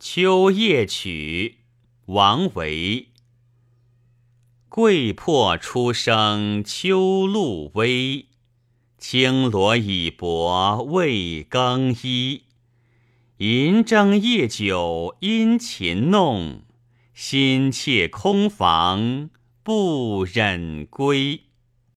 秋夜曲，王维。桂魄初生秋露微，青罗已薄未更衣。银筝夜久殷勤弄，心切空房不忍归。